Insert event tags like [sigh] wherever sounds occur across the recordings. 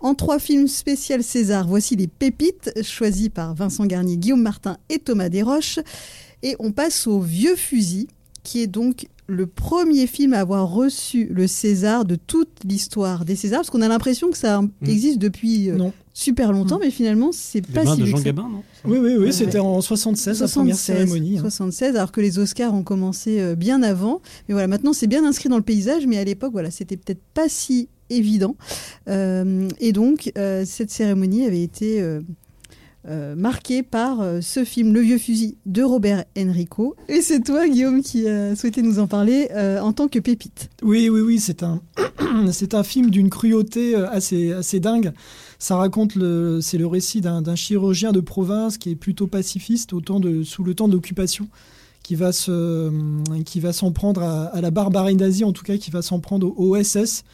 En trois films spécial César, voici les pépites choisis par Vincent Garnier, Guillaume Martin et Thomas Desroches. Et on passe au Vieux Fusil, qui est donc le premier film à avoir reçu le César de toute l'histoire des Césars, parce qu'on a l'impression que ça existe depuis euh, super longtemps, mais finalement, c'est pas si de Jean Gabin, non? Oui, oui, oui, c'était en 76, 76, la première cérémonie. 76, hein. alors que les Oscars ont commencé euh, bien avant. Mais voilà, maintenant, c'est bien inscrit dans le paysage, mais à l'époque, voilà, c'était peut-être pas si évident. Euh, et donc, cette cérémonie avait été euh, marqué par euh, ce film Le vieux fusil de Robert Enrico. Et c'est toi, Guillaume, qui a souhaité nous en parler euh, en tant que pépite. Oui, oui, oui, c'est un, [clears throat] c'est un film d'une cruauté assez, assez dingue. Ça raconte le, c'est le récit d'un, chirurgien de province qui est plutôt pacifiste au temps de, sous le temps d'occupation, qui va se, qui va s'en prendre à, la barbarie nazie, en tout cas, qui va s'en prendre aux SS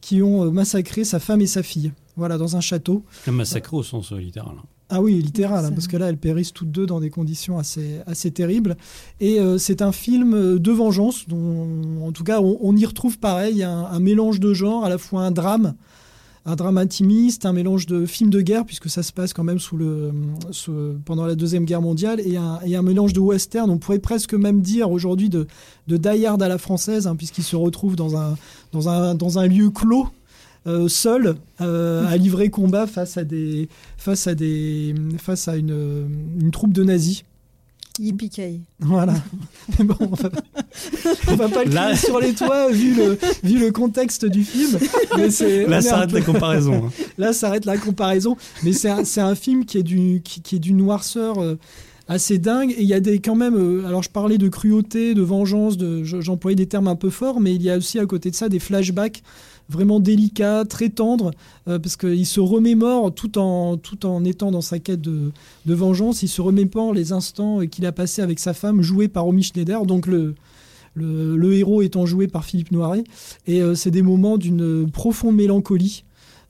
qui ont massacré sa femme et sa fille. Voilà, dans un château. Un massacre au sens littéral. Ah oui, littéral, hein, parce que là, elles périssent toutes deux dans des conditions assez, assez terribles. Et euh, c'est un film euh, de vengeance, dont, en tout cas, on, y retrouve pareil, un, mélange de genres, à la fois un drame, un drame intimiste, un mélange de film de guerre, puisque ça se passe quand même sous le, pendant la Deuxième Guerre mondiale, et un, et un, mélange de western, on pourrait presque même dire aujourd'hui de, de Die Hard à la française, hein, puisqu'il se retrouve dans un, dans un, dans un lieu clos, euh, seul euh, à livrer combat face à des face à des face à une, une troupe de nazis. Yippee Voilà. [laughs] Mais bon, on va, va pas le Là... sur les toits vu le, vu le contexte du film. Mais [laughs] c'est, Là, ça arrête la comparaison. Hein. [laughs] Là, ça arrête la comparaison. Mais c'est un, c'est un film qui est du, qui, qui est d'une noirceur euh, assez dingue. Et il y a des, quand même, alors je parlais de cruauté, de vengeance, de, j'employais des termes un peu forts, mais il y a aussi à côté de ça des flashbacks vraiment délicat, très tendre, euh, parce qu'il se remémore tout en, étant dans sa quête de, vengeance, il se remémore les instants qu'il a passés avec sa femme, jouée par Omi Schneider, donc le, le, héros étant joué par Philippe Noiret. Et euh, c'est des moments d'une profonde mélancolie.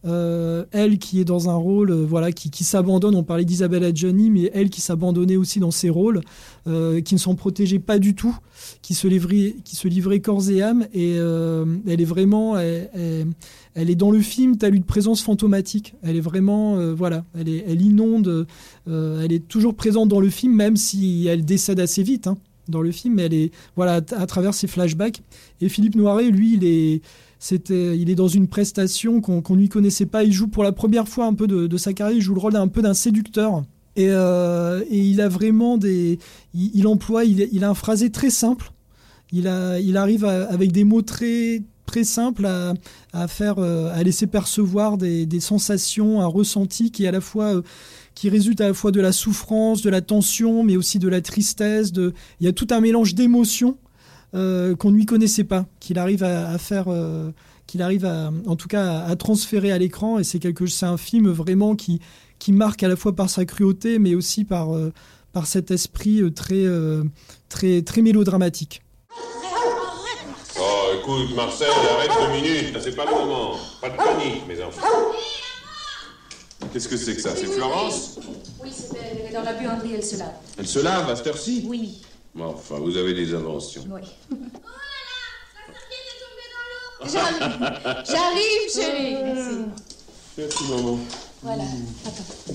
Euh, elle qui est dans un rôle voilà qui, qui s'abandonne on parlait d'Isabelle Adjani mais elle qui s'abandonnait aussi dans ses rôles qui ne sont protégés pas du tout qui se livrait, qui se livrait corps et âme. Et euh, elle est vraiment, elle, est dans le film telle une présence fantomatique. Elle est vraiment, euh, voilà, elle, est, elle inonde, euh, elle est toujours présente dans le film, même si elle décède assez vite. Hein, dans le film, mais elle est voilà à, travers ses flashbacks. Et Philippe Noiret, lui, il est c'était, il est dans une prestation qu'on ne lui connaissait pas. Il joue pour la première fois un peu de, sa carrière. Il joue le rôle d'un peu d'un séducteur. Euh, et, il a vraiment des. Il, emploie, il, a un phrasé très simple. Il, a, il arrive avec des mots très, très simples à, faire, euh, à laisser percevoir des, sensations, un ressenti qui est à la fois. Euh, qui résulte à la fois de la souffrance, de la tension, mais aussi de la tristesse. De... Il y a tout un mélange d'émotions qu'on ne lui connaissait pas, qu'il arrive à, faire, qu'il arrive à, en tout cas à, transférer à l'écran. Et c'est quelque, un film vraiment qui, qui marque à la fois par sa cruauté, mais aussi par, euh, par cet esprit euh, très, euh, très, très mélodramatique. Oh, écoute, Marcel, arrête deux minutes, c'est pas le moment. Pas de panique, mes enfants. Qu'est-ce que c'est que ça? C'est Florence? Oui, c'est elle. Elle est dans la buanderie, elle se lave. Elle se lave à cette heure-ci? Oui. Bon, enfin, vous avez des inventions. Oui. [laughs] Oh là là, la est tombée dans l'eau [laughs] J'arrive, chérie. Merci. Merci, maman. Voilà. Attends.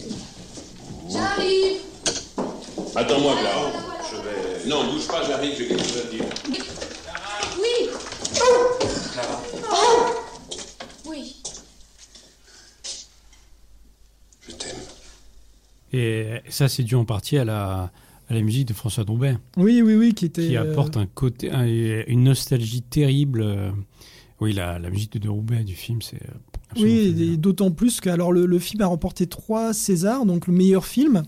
J'arrive. Attends-moi, Clara. Je vais. Non, bouge pas, j'arrive, j'ai quelque chose à te dire. Oui. Clara. Oui. Je t'aime. Et ça, c'est dû en partie à la, à la musique de François Dombet. Oui, oui, oui, qui était. Qui apporte un côté, une nostalgie terrible. Euh, oui, la, la musique de Roubaix du film, c'est oui, d'autant plus que alors, le, film a remporté trois Césars, donc le meilleur film,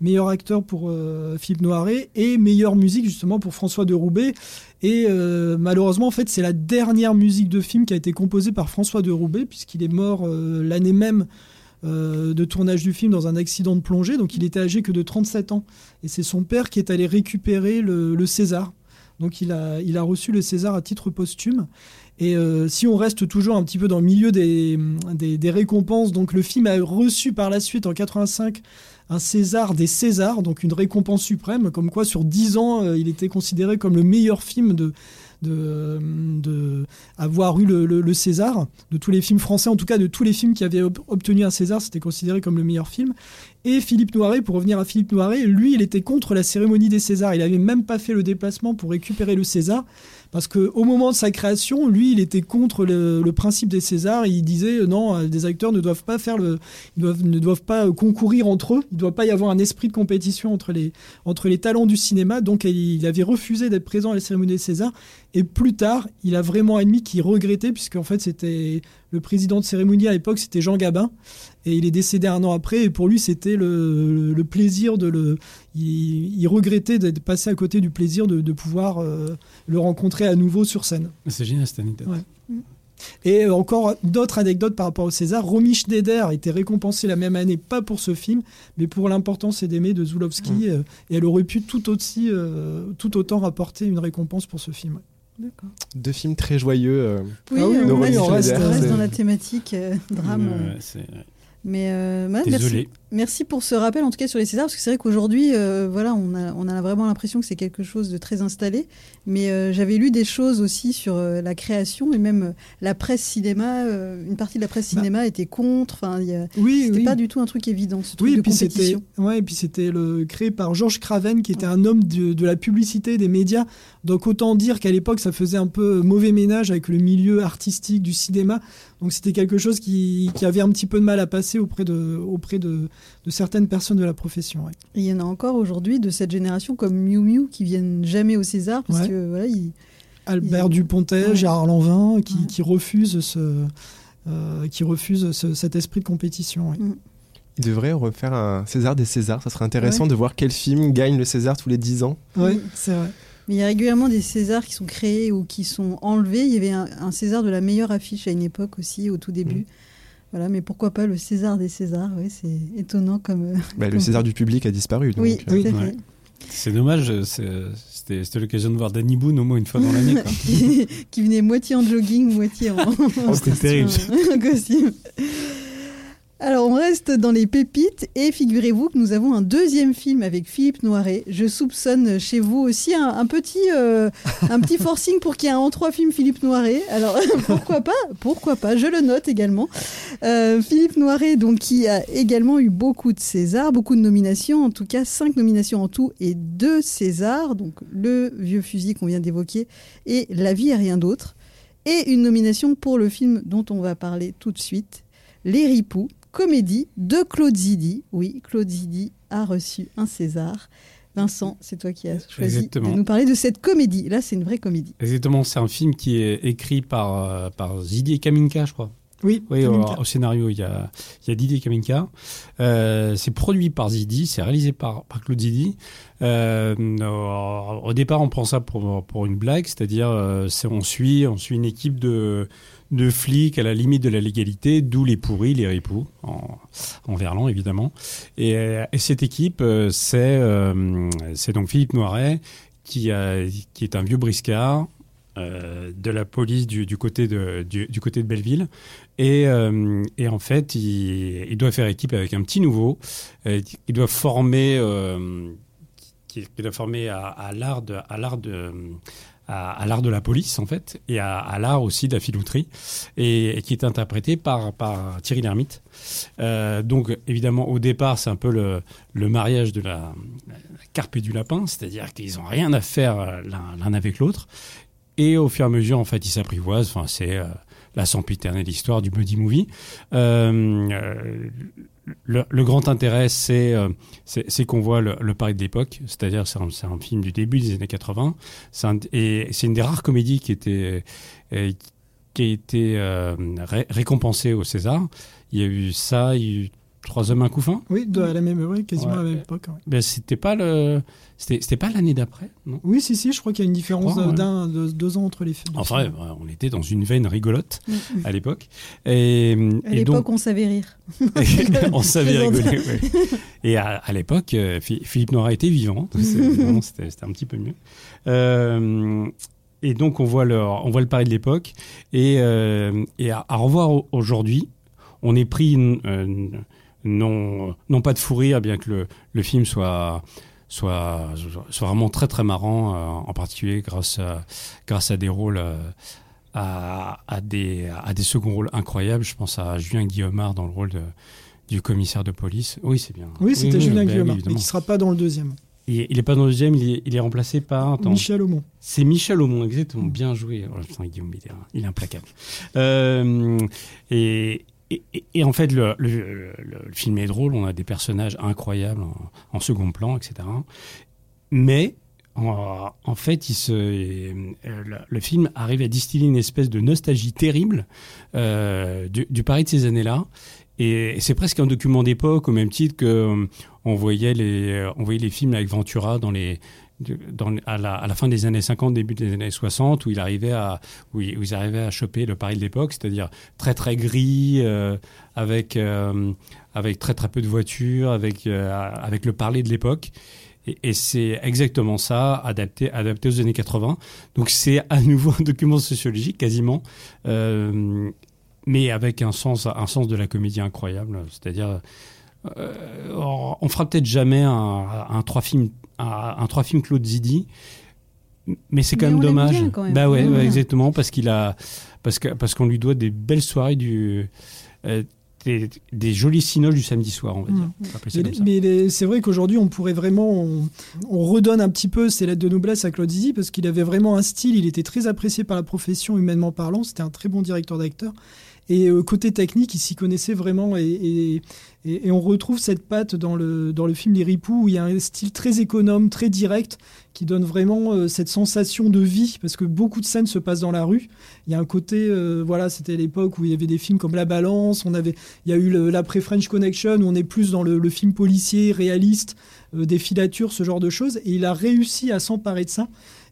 meilleur acteur pour euh, Philippe Noiret et meilleure musique justement pour François de Roubaix. Et euh, malheureusement, en fait, c'est la dernière musique de film qui a été composée par François de Roubaix, puisqu'il est mort euh, l'année même de tournage du film dans un accident de plongée. Donc il était âgé que de 37 ans. Et c'est son père qui est allé récupérer le, le César. Donc il a, il a reçu le César à titre posthume. Et euh, si on reste toujours un petit peu dans le milieu des, des, récompenses, donc le film a reçu par la suite en 85 un César des Césars, donc une récompense suprême, comme quoi sur 10 ans, euh, il était considéré comme le meilleur film de, de, avoir eu le, César de tous les films français, en tout cas de tous les films qui avaient ob- obtenu un César, c'était considéré comme le meilleur film. Et Philippe Noiret, pour revenir à Philippe Noiret, lui, il était contre la cérémonie des Césars. Il avait même pas fait le déplacement pour récupérer le César. Parce qu'au moment de sa création, lui, il était contre le, principe des Césars. Il disait euh, non, euh, des acteurs ne doivent pas faire le, ne doivent pas euh, concourir entre eux. Il ne doit pas y avoir un esprit de compétition entre les, entre les talents du cinéma. Donc, il, il avait refusé d'être présent à la cérémonie des Césars. Et plus tard, il a vraiment admis qu'il regrettait, puisqu'en fait, c'était le président de cérémonie à l'époque, c'était Jean Gabin. Et il est décédé un an après. Et pour lui, c'était le, le plaisir de le. Il, il regrettait d'être passé à côté du plaisir de, de pouvoir euh, le rencontrer à nouveau sur scène. C'est génial cette anecdote. Ouais. Et encore d'autres anecdotes par rapport au César. Romy Schneider a été récompensée la même année, pas pour ce film, mais pour l'importance et d'aimer de Zulowski. euh, et elle aurait pu tout, aussi, euh, tout autant rapporter une récompense pour ce film. D'accord. Deux films très joyeux. euh, Oui, Ah oui, on, reste, on dans la thématique euh, drame. Euh, Mais euh, ouais, merci, Désolé. Merci pour ce rappel, en tout cas sur les Césars, parce que c'est vrai qu'aujourd'hui, euh, voilà, on a, on a vraiment l'impression que c'est quelque chose de très installé. Mais euh, j'avais lu des choses aussi sur euh, la création et même la presse cinéma. une partie de la presse Bah. cinéma était contre. Enfin, Oui, c'était oui. pas du tout un truc évident, ce truc Oui, de et puis c'était ouais, et puis c'était le créé par Georges Craven qui était un homme de, de la publicité des médias. Donc autant dire qu'à l'époque ça faisait un peu mauvais ménage avec le milieu artistique du cinéma. Donc c'était quelque chose qui, qui avait un petit peu de mal à passer auprès de auprès de, de certaines personnes de la profession. ouais. Et il y en a encore aujourd'hui de cette génération comme Miu Miu qui viennent jamais au César parce Ouais. que voilà, ils- Albert Ils Ouais. Gérard Lanvin qui, Ouais. qui refusent ce euh, qui refusent ce- cet esprit de compétition. ouais. Il devrait refaire un César des Césars. Ça serait intéressant de voir quel film gagne le César tous les 10 ans. Oui. c'est vrai. Mais il y a régulièrement des Césars qui sont créés ou qui sont enlevés. Il y avait un, un César de la meilleure affiche à une époque aussi, au tout début. Mm. Voilà, mais pourquoi pas le César des Césars ouais, C'est étonnant comme. euh, Bah, le César du public a disparu. donc, Oui, euh, Oui. Ouais. C'est dommage, c'est- c'était c'était l'occasion de voir Danny Boone au moins une fois dans l'année. quoi. [laughs] qui, qui venait moitié en jogging, moitié en, en Oh, c'était terrible. [laughs] en costume. Alors, on reste dans les pépites et figurez-vous que nous avons un deuxième film avec Philippe Noiret. Je soupçonne chez vous aussi un, un petit, euh, un petit [laughs] forcing pour qu'il y ait un en trois film Philippe Noiret. Alors, [laughs] pourquoi pas Pourquoi pas Je le note également. Euh, Philippe Noiret, donc, qui a également eu beaucoup de Césars, beaucoup de nominations, en tout cas cinq nominations en tout et deux Césars, donc le vieux fusil qu'on vient d'évoquer et La vie et rien d'autre. Et une nomination pour le film dont on va parler tout de suite, Les Ripoux, comédie de Claude Zidi. Oui, Claude Zidi a reçu un César. Vincent, c'est toi qui as choisi Exactement. de nous parler de cette comédie. Là, c'est une vraie comédie. Exactement, c'est un film qui est écrit par, euh, par Didier Kaminka, je crois. Oui, Oui, au, scénario, il y a, il y a Didier Kaminka. Euh, c'est produit par Zidi, c'est réalisé par, par Claude Zidi. Euh, au, au départ, on prend ça pour, pour une blague, c'est-à-dire euh, c'est- on, suit, on suit une équipe de, de flics à la limite de la légalité, d'où les pourris, les ripoux, en, en verlan évidemment. Et, euh, et cette équipe, euh, c'est euh, c'est donc Philippe Noiret, qui, est un vieux briscard, de la police du, côté de, Belleville. Et, en fait, il, doit faire équipe avec un petit nouveau. Il doit former, qui, doit former à l'art de, à, l'art de la police en fait, et à, l'art aussi de la filouterie, et, qui est interprété par, par Thierry Lhermitte. Euh, donc évidemment, au départ, c'est un peu le, le mariage de la, carpe et du lapin, c'est-à-dire qu'ils n'ont rien à faire euh, l'un avec l'autre. Et au fur et à mesure, en fait, ils s'apprivoisent. Enfin, c'est euh, la sempiternelle histoire du buddy movie. Euh, le, le grand intérêt, c'est euh, qu'on voit le, le Paris de l'époque, c'est-à-dire c'est un, un film du début des années 80. C'est un- et c'est une des rares comédies qui était euh, qui a été euh, ré- récompensée au César. Il y a eu ça, il y a eu Trois hommes un couffin. Oui, de, à la même, oui, quasiment Ouais. à la même époque. ouais. Ben c'était pas le, c'était c'était pas l'année d'après, non? Oui, si, si, je crois qu'il y a une différence crois, ouais. d'un, de deux ans entre les films. Enfin, ouais, on était dans une veine rigolote Mm. à l'époque. Et, À et l'époque, donc, on savait rire. [laughs] on savait rigoler. ouais. Et à, à l'époque, euh, Phi- Philippe Noiret était vivant. Vraiment, C'était c'était un petit peu mieux. Euh, et donc, on voit le, on voit le pari de l'époque. Et, euh, et à, à revoir au- aujourd'hui, on est pris non, non pas de fou rire, bien que le, le film soit soit, soit vraiment très très marrant, euh, en particulier grâce à, grâce à des rôles, euh, à, à, des, à des seconds rôles incroyables. Je pense à Julien Guillaumard dans le rôle de, du commissaire de police. Oui, c'est bien. Oui, c'était oui, Julien bah oui, Guillaumard, mais qui ne sera pas dans le deuxième. Et il est pas dans le deuxième, il est, il est remplacé par. attends. Michel Aumont. C'est Michel Aumont, exactement. Bien joué. Oh, putain, Guillaume, il est implacable. Euh, et, et, en fait, le, film est drôle. On a des personnages incroyables en, second plan, etc. Mais en, fait, euh, le, film arrive à distiller une espèce de nostalgie terrible euh, du, du Paris de ces années-là. Et c'est presque un document d'époque, au même titre que euh, on voyait les, films avec Ventura dans les, à, la, fin des années 50, début des années 60, où il arrivait à, où ils, arrivaient à choper le Paris de l'époque, c'est-à-dire très très gris, euh, avec euh, avec très très peu de voitures, avec euh, avec le parler de l'époque. Et, et c'est exactement ça, adapté adapté aux années 80. Donc c'est à nouveau [laughs] un document sociologique quasiment. Mais avec un sens, un sens de la comédie incroyable. C'est-à-dire, euh, on on fera peut-être jamais un, un trois films, un, un trois films Claude Zidi, mais c'est quand même dommage. bien, quand même. Bah ouais, exactement, parce qu'il a, parce que parce qu'on lui doit des belles soirées du. euh, des, des jolis cinoches du samedi soir, on va dire. Mm. Mais, c'est vrai qu'aujourd'hui, on pourrait vraiment. On, on redonne un petit peu ses lettres de noblesse à Claude Zidi parce qu'il avait vraiment un style. Il était très apprécié par la profession, humainement parlant. C'était un très bon directeur d'acteur. Et euh, côté technique, il s'y connaissait vraiment. Et, on retrouve cette patte dans le, dans le film Les Ripoux où il y a un style très économe, très direct, qui donne vraiment euh, cette sensation de vie parce que beaucoup de scènes se passent dans la rue. Il y a un côté. euh, voilà, c'était l'époque où il y avait des films comme La Balance. On avait il y a eu l'après-French Connection, où on est plus dans le, film policier, réaliste, des filatures, ce genre de choses. Et il a réussi à s'emparer de ça.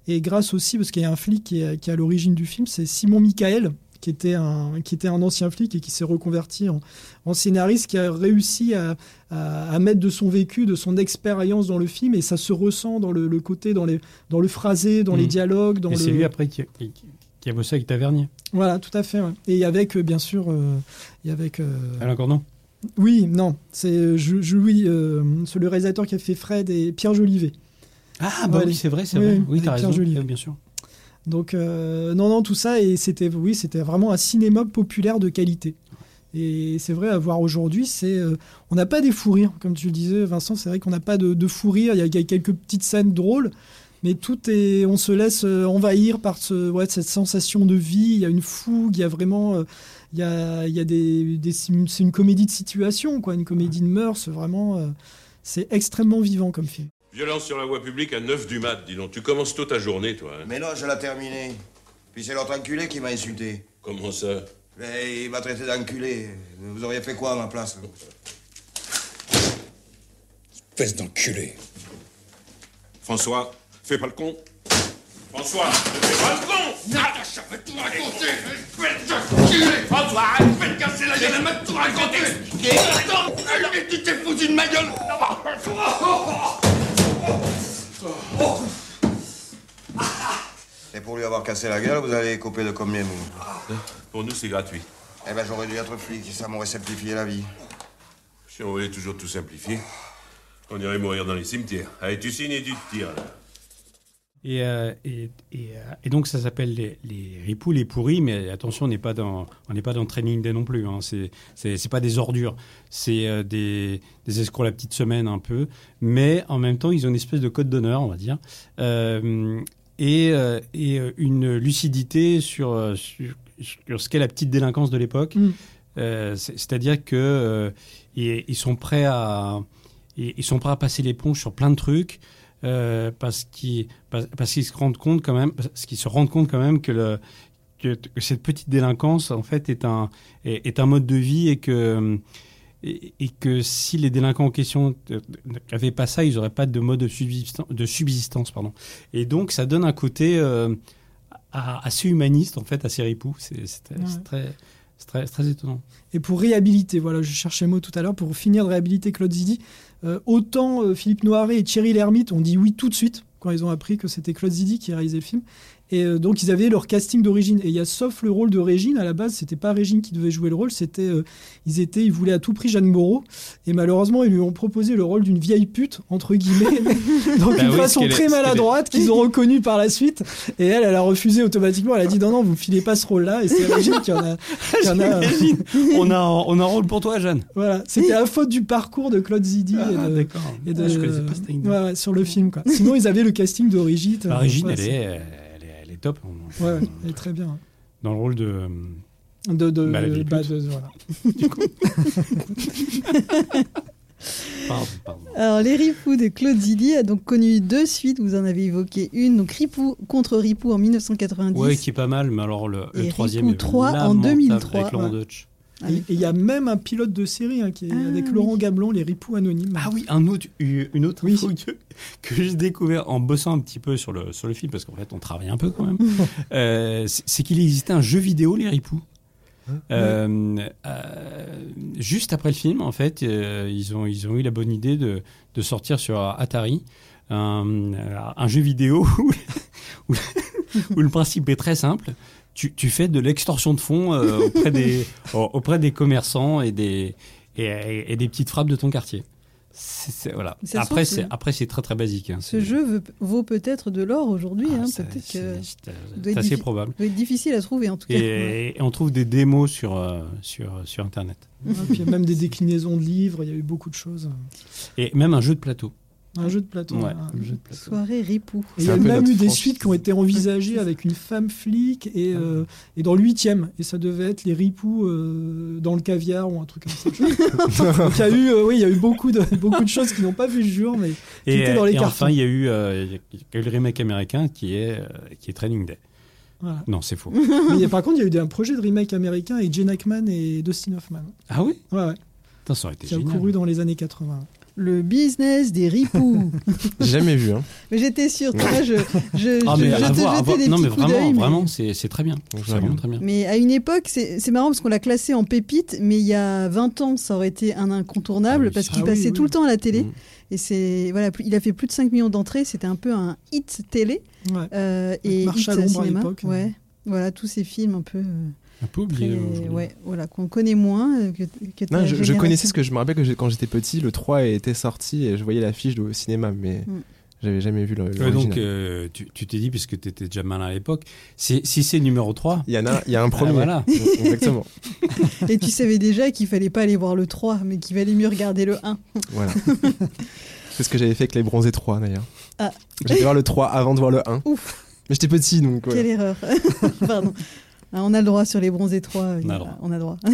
Et grâce aussi, parce qu'il y a un flic qui est, qui est à l'origine du film, c'est Simon Michael, qui était, un, qui était un ancien flic et qui s'est reconverti en, en scénariste, qui a réussi à, à- à mettre de son vécu, de son expérience dans le film. Et ça se ressent dans le, le côté, dans, les, dans le phrasé, dans les Mhm. dialogues. Dans Et c'est lui après qui, qui, qui a bossé avec Tavernier. Voilà, tout à fait. ouais. Et avec, euh, bien sûr, euh, et avec... euh, Alain Cordon oui, non, c'est euh, oui, euh, c'est le réalisateur qui a fait Fred et Pierre Jolivet. Ah, bah Ouais, oui, c'est vrai, c'est oui, vrai. oui, t'as avec Pierre raison. Jolivet. Bien sûr. Donc euh, non, non, tout ça et c'était oui, c'était vraiment un cinéma populaire de qualité. Et c'est vrai à voir aujourd'hui, c'est euh, on n'a pas des fous rires comme tu le disais, Vincent. C'est vrai qu'on n'a pas de, de fous rires. Il y, a, il y a quelques petites scènes drôles, mais tout est, on se laisse euh, envahir par ce, ouais, cette sensation de vie. Il y a une fougue, il y a vraiment, il y a, y a des, des- c'est une comédie de situation, quoi, une comédie de mœurs. Vraiment, c'est extrêmement vivant comme film. Violence sur la voie publique à 9 du mat, dis donc. Tu commences tôt ta journée, toi. hein. Mais non, je l'ai terminé. Puis c'est l'autre enculé qui m'a insulté. Comment ça? Mais il m'a traité d'enculé. Vous auriez fait quoi à ma place Espèce d'enculé. François, fais pas le con. François, ne fais pas le con Natacha, va tout raconter Espèce d'enculé François, je vais te casser la gueule, elle m'a tout raconté Attends, tu t'es foutu de ma gueule Et pour lui avoir cassé la gueule, vous avez coupé de combien, vous? Pour nous, c'est gratuit. Eh ben, j'aurais dû être flic, ça m'aurait simplifié la vie. Si on voulait toujours tout simplifier, on irait mourir dans les cimetières. Allez, tu signes et tu te tires, là. Et, euh, et, et, euh, et donc ça s'appelle les, les ripoux, les pourris, mais attention, on n'est pas dans on n'est pas dans Training Day non plus. Hein. C'est c'est pas des ordures, c'est euh, des des escrocs la petite semaine un peu, mais en même temps ils ont une espèce de code d'honneur, on va dire, et une lucidité sur sur, sur ce qu'est la petite délinquance de l'époque. Mm. C'est- C'est-à-dire que ils, ils sont prêts à ils ils sont prêts à passer l'éponge sur plein de trucs euh, parce qu'ils parce, se rendent compte quand même parce qu'ils se rendent compte quand même que le que, que cette petite délinquance en fait est un est, est un mode de vie et que et, et que si les délinquants en question n'avaient pas ça, ils n'auraient pas de mode de subsistance, de subsistance pardon. Et donc ça donne un côté euh, assez humaniste en fait, assez ripou. C'est c'est très, Ouais. c'est très, c'est très, étonnant. Et pour réhabiliter, voilà, je cherchais le mot tout à l'heure, pour finir de réhabiliter Claude Zidi, euh, autant euh, Philippe Noiret et Thierry Lhermitte ont dit oui tout de suite quand ils ont appris que c'était Claude Zidi qui réalisait le film. Et euh, donc ils avaient leur casting d'origine. Et il y a sauf le rôle de Régine à la base, c'était pas Régine qui devait jouer le rôle, c'était euh, ils étaient, ils voulaient à tout prix Jeanne Moreau. Et malheureusement ils lui ont proposé le rôle d'une vieille pute entre guillemets. [laughs] donc Bah une oui, façon très est. maladroite qu'ils ont reconnue par la suite. Et elle, elle a refusé automatiquement. Elle a dit non non, vous filez pas ce rôle-là. Et c'est Régine qui en a, qui en a- [laughs] J'imagine. on, a, un- on a un rôle pour toi, Jeanne. voilà. C'était la faute du parcours de Claude Zidi et Ah, de, d'accord. et de- Ah, je connaissais pas cette ouais, ouais, sur le film quoi. Sinon ils avaient le casting d'origine. Régine, Ouais, elle, c'est- est, elle, est, top. On- Ouais, ouais, elle est très bien. Dans le rôle de. De, de, Bah, bah, de- voilà. [laughs] [laughs] Pardon, pardon. Alors, les Ripoux de Claude Zidi a donc connu deux suites. Vous en avez évoqué une. Donc, Ripou contre Ripou en 1990. Ouais, qui est pas mal, mais alors le, troisième Ripou est 3 en lamentable 2003, avec Laurent ouais. Deutsch. Ah Et oui. il y a même un pilote de série hein, qui est Ah, avec oui. Laurent Gablon, les ripoux anonymes. Ah oui, un autre, une autre Oui. info que, que j'ai découvert en bossant un petit peu sur le, sur le film, parce qu'en fait on travaille un peu quand même, [laughs] euh, c'est qu'il existait un jeu vidéo, Les Ripoux. Euh, euh, juste après le film, en fait, euh, ils, ont, ils ont eu la bonne idée de, de sortir sur Atari un, un jeu vidéo [laughs] où, où- où le principe est très simple. Tu, tu fais de l'extorsion de fonds euh, auprès, des, [laughs] auprès des commerçants et des, et, des petites frappes de ton quartier. C'est- c'est- voilà. Ça se Après, c'est après c'est très très basique. hein. Ce C'est- jeu veut- vaut peut-être de l'or aujourd'hui. ah, hein, c'est- Peut-être c'est- que assez diffi- probable. doit être difficile à trouver en tout cas. Et, et on trouve des démos sur, euh, sur, sur Internet. Ouais, puis il y a même des [laughs] déclinaisons de livres, il y a eu beaucoup de choses. Et même un jeu de plateau. Un jeu de plateau. Ouais, hein. un jeu de plateau. Soirée Ripou. Et il y a même eu des suites qui ont été envisagées avec une femme flic et, euh, et dans le huitième. Et ça devait être les ripoux euh, dans le caviar ou un truc comme ça. [laughs] Donc il y a eu, euh, oui, il y a eu beaucoup de, beaucoup de choses qui n'ont pas vu le jour, mais Qui Et, était dans les et cartons. enfin, il y a eu, euh, y a eu le remake américain qui est, qui est Training Day. voilà. Non, c'est faux. [laughs] Mais par contre, il y a eu des- un projet de remake américain avec Jane Ackman et Dustin Hoffman. ah oui? Ouais, ouais. Ça aurait été Qui a couru dans les années 80. Le business des Ripoux. [laughs] Jamais vu. Hein. mais j'étais sûre. tu vois, je, je, Ah, je, mais je à te voir, à jetais voir. des Non, petits mais coups vraiment, d'œil, mais- vraiment, c'est c'est très bien. Vraiment très bien. Mais à une époque, c'est c'est marrant parce qu'on l'a classé en pépite, mais il y a 20 ans, ça aurait été un incontournable Ah oui. parce qu'il Ah passait oui. tout le temps à la télé. Mm. Et c'est voilà, il a fait plus de 5 millions d'entrées, c'était un peu un hit télé Ouais. euh, et Marche hit à cinéma. l'époque. Ouais. Voilà, tous ces films un peu euh, Un peu très, oublié. aujourd'hui. ouais, voilà, qu'on connaît moins euh, que, que ta Non, je, connaissais ce que je me rappelle que quand j'étais petit, le 3 était sorti et je voyais l'affiche au cinéma, mais Mm. j'avais jamais vu le. Ouais, donc, euh, tu tu t'es dit, puisque tu étais déjà malin à l'époque, si, si c'est numéro 3, Il y en a, il y a un [laughs] premier. voilà. [laughs] Exactement. Et tu savais déjà qu'il fallait pas aller voir le 3, mais qu'il valait mieux regarder le 1. Voilà. [laughs] C'est ce que j'avais fait avec les bronzés 3 d'ailleurs. Ah. J'allais voir le 3 avant de voir le 1. Ouf, Mais j'étais petit donc. voilà. quelle erreur. Pardon. Ah, On a le droit sur les bronzés 3. On a le droit. On a le droit. [laughs]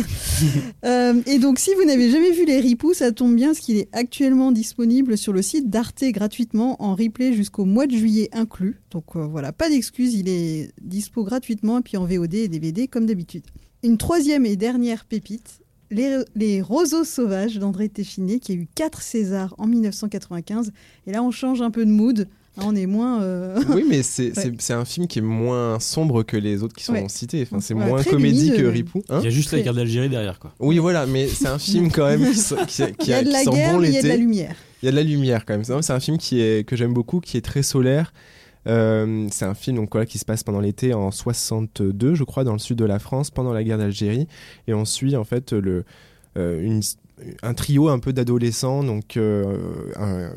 Euh, et donc, si vous n'avez jamais vu les Ripoux, ça tombe bien, parce qu'il est actuellement disponible sur le site d'Arte gratuitement en replay jusqu'au mois de juillet inclus. Donc euh, voilà, pas d'excuse, il est dispo gratuitement, et puis en VOD et DVD comme d'habitude. Une troisième et dernière pépite, les, les Roseaux sauvages d'André Téchiné, qui a eu 4 Césars en 1995. Et là, on change un peu de mood. Hein, on est moins. euh, Oui, mais c'est [laughs] c'est- Ouais. un film qui est moins sombre que les autres qui sont Ouais. cités. Enfin, c'est Ouais, moins comédie que. Ripou. Hein Il y a juste la guerre d'Algérie derrière, quoi. oui, voilà, mais c'est un film quand même qui, sent- qui, qui Il y a de qui la guerre, bon il y a de la lumière. Il y a de la lumière quand même. C'est c'est un film qui est, que j'aime beaucoup, qui est très solaire. Euh, c'est un film donc, voilà, qui se passe pendant l'été en 62, je crois, dans le sud de la France, pendant la guerre d'Algérie. Et on suit en fait le, euh, une- un trio un peu d'adolescents. Donc, euh,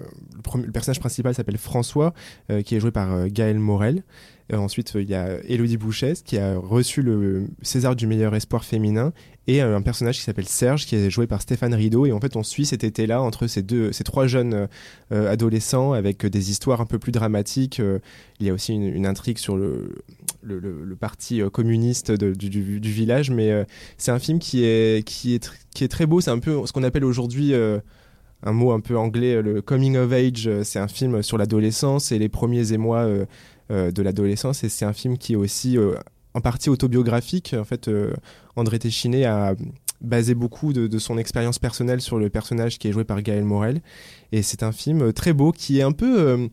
le, personnage principal s'appelle François, euh, qui est joué par euh, Gaël Morel. Et ensuite, euh, il y a Élodie Bouchès, qui a reçu le César du meilleur espoir féminin, et euh, un personnage qui s'appelle Serge, qui est joué par Stéphane Rideau. Et en fait, on suit cet été-là entre ces trois jeunes euh, euh, adolescents avec euh, des histoires un peu plus dramatiques. Euh, il y a aussi une intrigue sur le, le, parti euh, communiste du, du- village, mais euh, c'est un film qui est, qui est, qui est très beau. C'est un peu ce qu'on appelle aujourd'hui euh, un mot un peu anglais, le coming of age. C'est un film sur l'adolescence et les premiers émois de l'adolescence. Et c'est un film qui est aussi en partie autobiographique. En fait, André Téchiné a basé beaucoup de, de son expérience personnelle sur le personnage qui est joué par Gaël Morel. Et c'est un film très beau qui est un peu,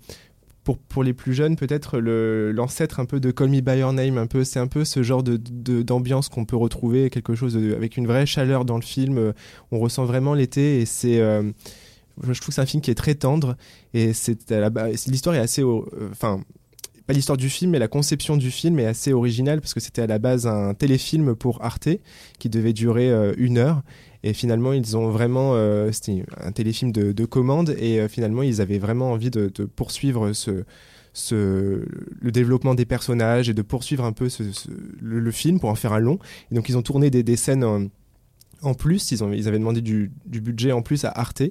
pour, pour les plus jeunes, peut-être l'ancêtre un peu de Call Me By Your Name. Un peu, c'est un peu ce genre de, de- d'ambiance qu'on peut retrouver, quelque chose de- avec une vraie chaleur dans le film. Euh, On ressent vraiment l'été et c'est. euh, je trouve que c'est un film qui est très tendre et l'histoire est assez, euh, enfin, pas l'histoire du film, mais la conception du film est assez originale parce que c'était à la base un téléfilm pour Arte qui devait durer une heure. Et finalement, ils ont vraiment. euh, C'était un téléfilm de, de commande et euh, finalement, ils avaient vraiment envie de, poursuivre ce, ce, le développement des personnages et de poursuivre un peu le, film pour en faire un long. Et donc, ils ont tourné des, des scènes en, plus. Ils, ont, ils avaient demandé du, du budget en plus à Arte.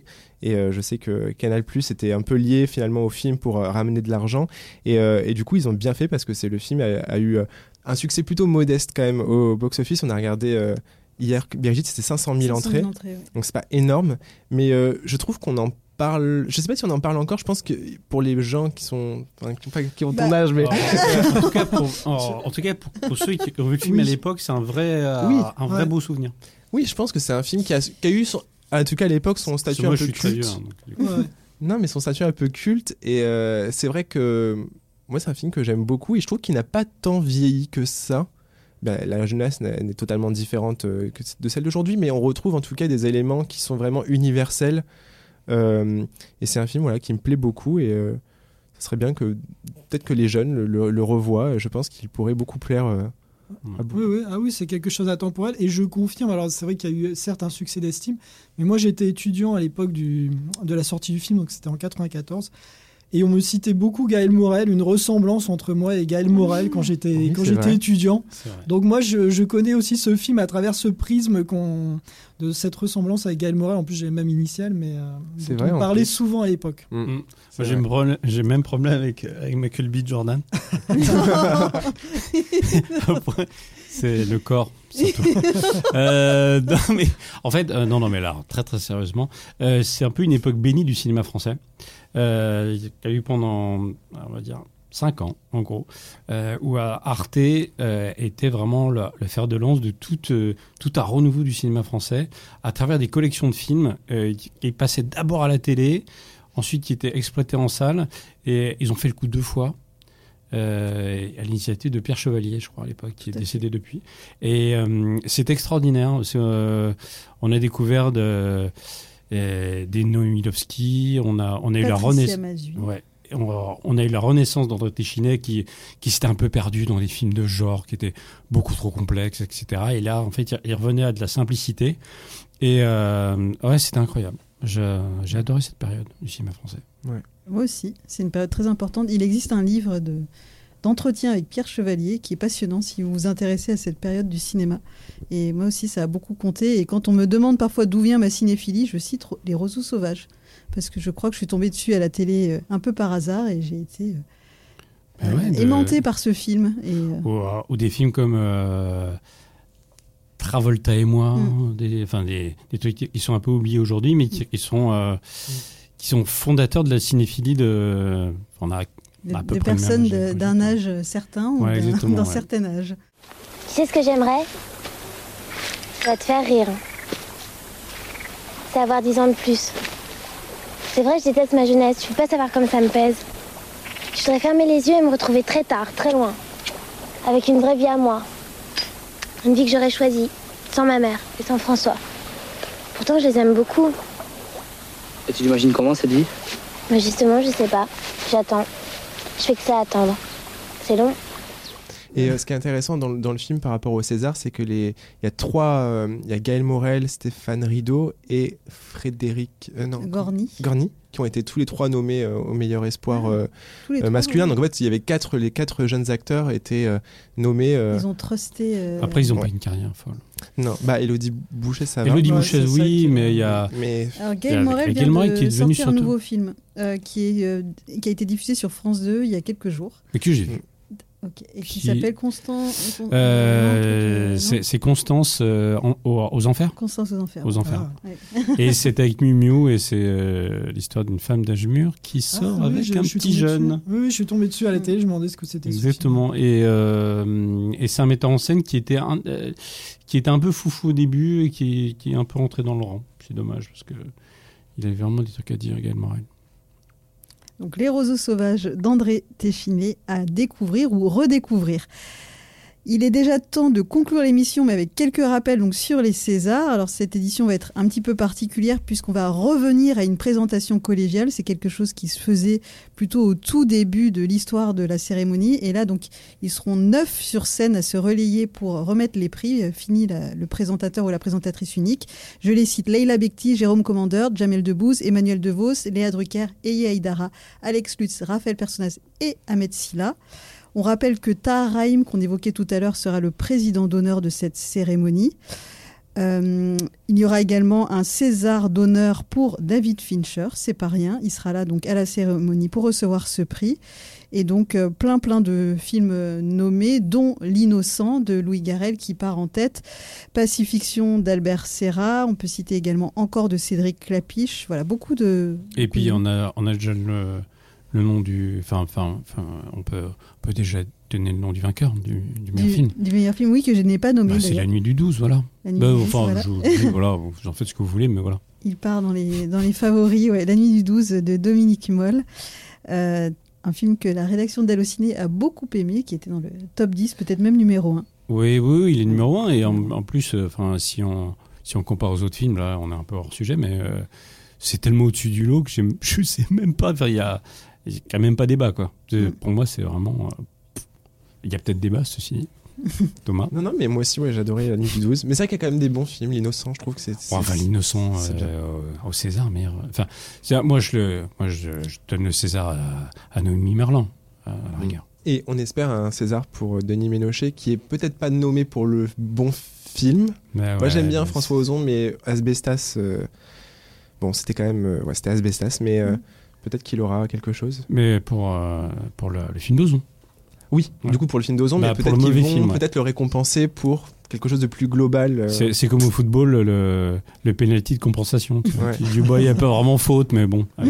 Et euh, je sais que Canal Plus était un peu lié finalement au film pour ramener de l'argent. Et, et du coup, ils ont bien fait parce que le film a, eu un succès plutôt modeste quand même au box-office. On a regardé hier, Brigitte, c'était 500 000 entrées. ouais. Donc c'est pas énorme, mais euh, je trouve qu'on en parle. Je sais pas si on en parle encore. Je pense que pour les gens qui sont, enfin, qui, pas- qui ont ton Bah, âge, mais en tout cas, pour, en, [laughs] en tout cas, pour, pour ceux qui ont vu le film Oui. à l'époque, c'est un vrai, euh, Oui, un vrai ouais. beau souvenir. oui, je pense que c'est un film qui a, qui a eu, son- en tout cas à l'époque, son statut moi, un peu vieux. culte. hein, donc. Ouais. Non, mais son statut un peu culte. Et euh, c'est vrai que moi, c'est un film que j'aime beaucoup et je trouve qu'il n'a pas tant vieilli que ça. Ben, la jeunesse n'est totalement différente euh, que de celle d'aujourd'hui, mais on retrouve en tout cas des éléments qui sont vraiment universels. Euh, et c'est un film voilà, qui me plaît beaucoup et euh, ce serait bien que peut-être que les jeunes le, le- le revoient. Je pense qu'il pourrait beaucoup plaire euh, à beaucoup. Oui, oui, ah oui, c'est quelque chose d'intemporel. Et je confirme, alors c'est vrai qu'il y a eu certes un succès d'estime, mais moi j'étais étudiant à l'époque de la sortie du film, donc c'était en 94. Et on me citait beaucoup Gaël Morel, une ressemblance entre moi et Gaël Morel quand j'étais Oui, quand c'est j'étais vrai. étudiant. Donc moi je, je connais aussi ce film à travers ce prisme qu'on de cette ressemblance avec Gaël Morel. En plus j'ai les mêmes initiales, mais euh, vrai, on en parlait plus. souvent à l'époque. Mm. Mm. Moi, j'ai le problème- j'ai le même problème avec, avec Michael B. Jordan. [laughs] [laughs] [laughs] c'est le corps. [laughs] Euh, [laughs] non, mais, en fait, euh, non, non, mais là, très, très sérieusement, euh, c'est un peu une époque bénie du cinéma français. Euh, y a eu pendant, on va dire, cinq ans, en gros, euh, où Arte euh, était vraiment le, le fer de lance de tout, euh, tout un renouveau du cinéma français à travers des collections de films qui, qui passaient d'abord à la télé, ensuite qui étaient exploités en salle, et ils ont fait le coup deux fois. Euh, à l'initiative de Pierre Chevalier, je crois, à l'époque, qui est décédé depuis. Et euh, c'est extraordinaire. Euh, on a découvert de, euh, des Noémie Milovski, on a, on a eu la renaissance. Ouais. On, on a eu la renaissance d'André Téchinet qui, qui s'était un peu perdu dans les films de genre, qui étaient beaucoup trop complexes, etc. Et là, en fait, il- revenait à de la simplicité. Et euh, ouais, c'était incroyable. J'ai adoré cette période du cinéma français. Moi aussi, c'est une période très importante. Il existe un livre de d'entretien avec Pierre Chevalier qui est passionnant si vous vous intéressez à cette période du cinéma. Et moi aussi, ça a beaucoup compté. Et quand on me demande parfois d'où vient ma cinéphilie, je cite Les Roseaux Sauvages. Parce que je crois que je suis tombée dessus à la télé euh, un peu par hasard et j'ai été euh, Ben de- aimantée par ce film. Et, euh, ou, ou des films comme euh, Travolta et moi, Mm. des, enfin des, des trucs qui sont un peu oubliés aujourd'hui, mais qui, qui sont euh, qui sont fondateurs de la cinéphilie de. On a de, à peu de près personnes d'un âge certain ou Ouais, d'un ouais. certain âge. Tu sais ce que j'aimerais? Ça va te faire rire. C'est avoir 10 ans de plus. C'est vrai, je déteste ma jeunesse. Je peux pas savoir comme ça me pèse. Je voudrais fermer les yeux et me retrouver très tard, très loin. Avec une vraie vie à moi. Une vie que j'aurais choisie. Sans ma mère et sans François. Pourtant, je les aime beaucoup. Et tu l'imagines comment cette vie? Justement, je sais pas. J'attends. Je fais que ça attendre. C'est long. Et euh, ce qui est intéressant dans, le- dans le film par rapport au César, c'est que les, il y a trois, euh, il y a Gaël Morel, Stéphane Rideau et Frédéric euh, non, Gorny. Gorny, qui ont été tous les trois nommés euh, au meilleur espoir Ah, euh, euh, trois, masculin. Donc en fait, il y avait quatre, les quatre jeunes acteurs étaient euh, nommés. euh, Ils ont trusté. euh, Après, ils n'ont Ouais. pas une carrière folle. Non, bah Elodie Boucher, ça va. Elodie Ouais, Boucher, oui, qui- mais il y a. Mais Alors Gaël Morel vient Gaël de qui est sortir un surtout- nouveau film euh, qui, est, euh, qui a été diffusé sur France 2 il y a quelques jours. Mais que j'ai vu. Et qui, Qui- s'appelle Constant. Con- Euh, c'est Constance euh, en- aux, aux enfers. Constance aux enfers. Aux enfers. Ah. Ouais. [laughs] Et c'est avec Miu Miu et c'est euh, l'histoire d'une femme d'âge mûr qui sort Ah, oui, avec un je petit jeune. Oui, oui, je suis tombé dessus à la télé, je me demandais ce que c'était. Exactement. Et, et c'est un metteur en scène qui était un, qui était un peu foufou au début et qui, qui est un peu entré dans le rang. C'est dommage parce que il avait vraiment des trucs à dire, Gaël Morel. Donc Les roseaux sauvages d'André Téchiné à découvrir ou redécouvrir. Il est déjà temps de conclure l'émission, mais avec quelques rappels donc sur les Césars. Alors cette édition va être un petit peu particulière puisqu'on va revenir à une présentation collégiale. C'est quelque chose qui se faisait plutôt au tout début de l'histoire de la cérémonie. Et là, donc, ils seront neuf sur scène à se relayer pour remettre les prix. Euh, Fini le présentateur ou la présentatrice unique. Je les cite Leila Bekti, Jérôme Commandeur, Jamel Debbouze, Emmanuel DeVos, Léa Drucker, Eye Aïdara, Alex Lutz, Raphaël Personnaz et Ahmed Silla. On rappelle que Tahar Rahim, qu'on évoquait tout à l'heure, sera le président d'honneur de cette cérémonie. Euh, il y aura également un César d'honneur pour David Fincher, c'est pas rien. Il sera là donc à la cérémonie pour recevoir ce prix. Et donc euh, plein plein de films euh, nommés, dont L'innocent de Louis Garrel qui part en tête, Pacifiction d'Albert Serra. On peut citer également encore de Cédric Clapiche. Voilà beaucoup de. Et puis on a, on a le, nom du. Enfin, enfin, on peut, on peut déjà donner le nom du vainqueur du, du meilleur du, film. du meilleur film, oui, que je n'ai pas nommé. Bah, c'est la nuit du 12, voilà. Bah, du 12, enfin, voilà. je- je- voilà, vous en faites ce que vous voulez, mais voilà. [laughs] Il part dans les, dans les favoris, ouais, La nuit du 12 de Dominique Moll. Euh, un film que la rédaction d'Allociné a beaucoup aimé, qui était dans le top 10, peut-être même numéro 1. Oui, oui, oui, il est numéro un. Et en, en plus, euh, enfin, si on si on compare aux autres films, là, on est un peu hors sujet, mais euh, c'est tellement au-dessus du lot que [laughs] je sais même pas. Il y a, il y a quand même pas débat, quoi. Mm. Pour moi, c'est vraiment. euh, il y a peut-être débat, ceci. dit. [laughs] Thomas. Non, non, mais moi aussi, ouais, j'adorais La Nuit du 12. Mais c'est vrai qu'il y a quand même des bons films. L'innocent, je trouve que c'est. Enfin, l'innocent euh, au, César, meilleur. Enfin, moi, je le, moi, je, je donne le César à, à Noémie Merlan, à la rigueur. Et on espère un César pour euh, Denis Ménochet, qui est peut-être pas nommé pour le bon film. Moi, ouais, j'aime bien François Ozon, mais Asbestas. euh, Bon, c'était quand même. euh, Ouais, c'était Asbestas, mais euh, peut-être qu'il aura quelque chose. Mais pour, euh, pour le, le film d'Ozon. Oui, Ouais. du coup, pour le film d'Ozon, Bah, mais pour peut-être le qu'ils mauvais vont film, ouais. peut-être le récompenser pour quelque chose de plus global. euh, C'est c'est comme au football, le, le, penalty de compensation. Tu vois. Ouais. Tu dis, bah, il n'y a pas vraiment faute, mais bon. [laughs]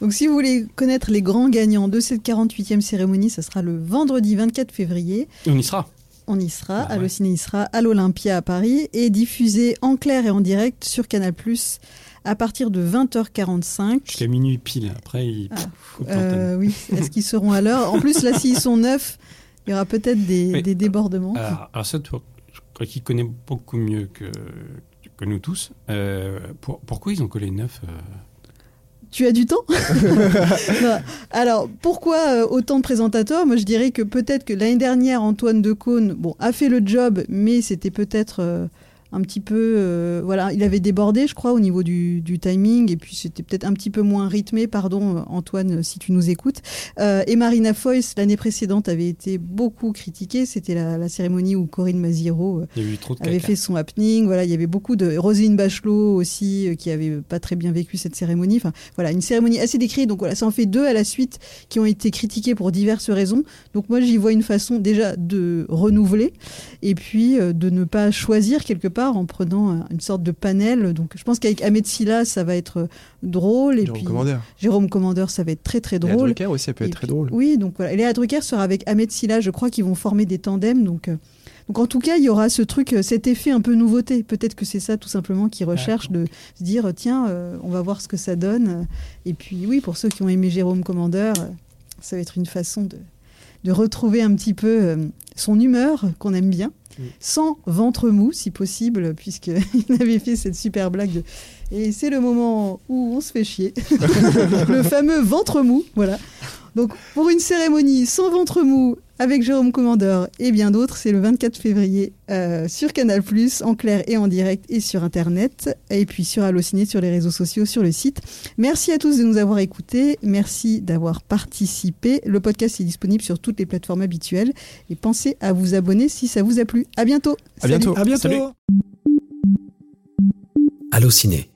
Donc si vous voulez connaître les grands gagnants de cette 48e cérémonie, ça sera le vendredi 24 février. On y sera. On y sera, Bah ouais. Allociné y sera, à l'Olympia à Paris, et diffusé en clair et en direct sur Canal+, à partir de 20h45. Jusqu'à minuit pile. Après, il Ah. Euh, oui, est-ce qu'ils seront à l'heure? En plus, là, [laughs] s'ils sont neufs, il y aura peut-être des, Oui. des débordements. Alors, alors ça, toi, je crois qu'il connaît beaucoup mieux que, que nous tous. Euh, pour- pourquoi ils ont collé neuf euh, Tu as du temps? [laughs] Alors, pourquoi euh, autant de présentateurs? Moi, je dirais que peut-être que l'année dernière, Antoine Decaune bon, a fait le job, mais c'était peut-être euh, un petit peu... euh, voilà, il avait débordé, je crois, au niveau du, du timing, et puis c'était peut-être un petit peu moins rythmé, pardon, Antoine, si tu nous écoutes. Euh, et Marina Foïs, l'année précédente, avait été beaucoup critiquée. C'était la, la cérémonie où Corinne Maziro... euh, avait fait son happening. Voilà, il y avait beaucoup de Roselyne Bachelot aussi qui avait pas très bien vécu cette cérémonie. Enfin, voilà, une cérémonie assez décrite. Donc voilà, ça en fait deux à la suite qui ont été critiquées pour diverses raisons. Donc moi, j'y vois une façon déjà de renouveler et puis de ne pas choisir quelque part en prenant euh, une sorte de panel. Donc je pense qu'avec Ahmed Silla, ça va être euh, drôle et Jérôme puis Commandeur. Jérôme Commandeur, ça va être très très Et drôle. Drucker aussi, elle peut Et être très puis- drôle. Oui, donc voilà. Et Léa Drucker sera avec Ahmed Silla, je crois qu'ils vont former des tandems. Donc, euh, donc en tout cas, il y aura ce truc, cet effet un peu nouveauté. Peut-être que c'est ça tout simplement qu'ils recherchent, de se dire, tiens, euh, on va voir ce que ça donne. Et puis oui, pour ceux qui ont aimé Jérôme Commandeur, ça va être une façon de, de retrouver un petit peu euh, son humeur qu'on aime bien. Sans ventre mou, si possible, puisqu'il [laughs] avait fait cette super blague de Et c'est le moment où on se fait chier. [laughs] le fameux ventre mou, voilà. Donc, pour une cérémonie sans ventre mou, avec Jérôme Commandeur et bien d'autres, c'est le 24 février euh, sur Canal+, en clair et en direct, et sur Internet, et puis sur Allociné, sur les réseaux sociaux, sur le site. Merci à tous de nous avoir écoutés, merci d'avoir participé. Le podcast est disponible sur toutes les plateformes habituelles, et pensez à vous abonner si ça vous a plu. À bientôt À bientôt. À bientôt. Salut. Allociné,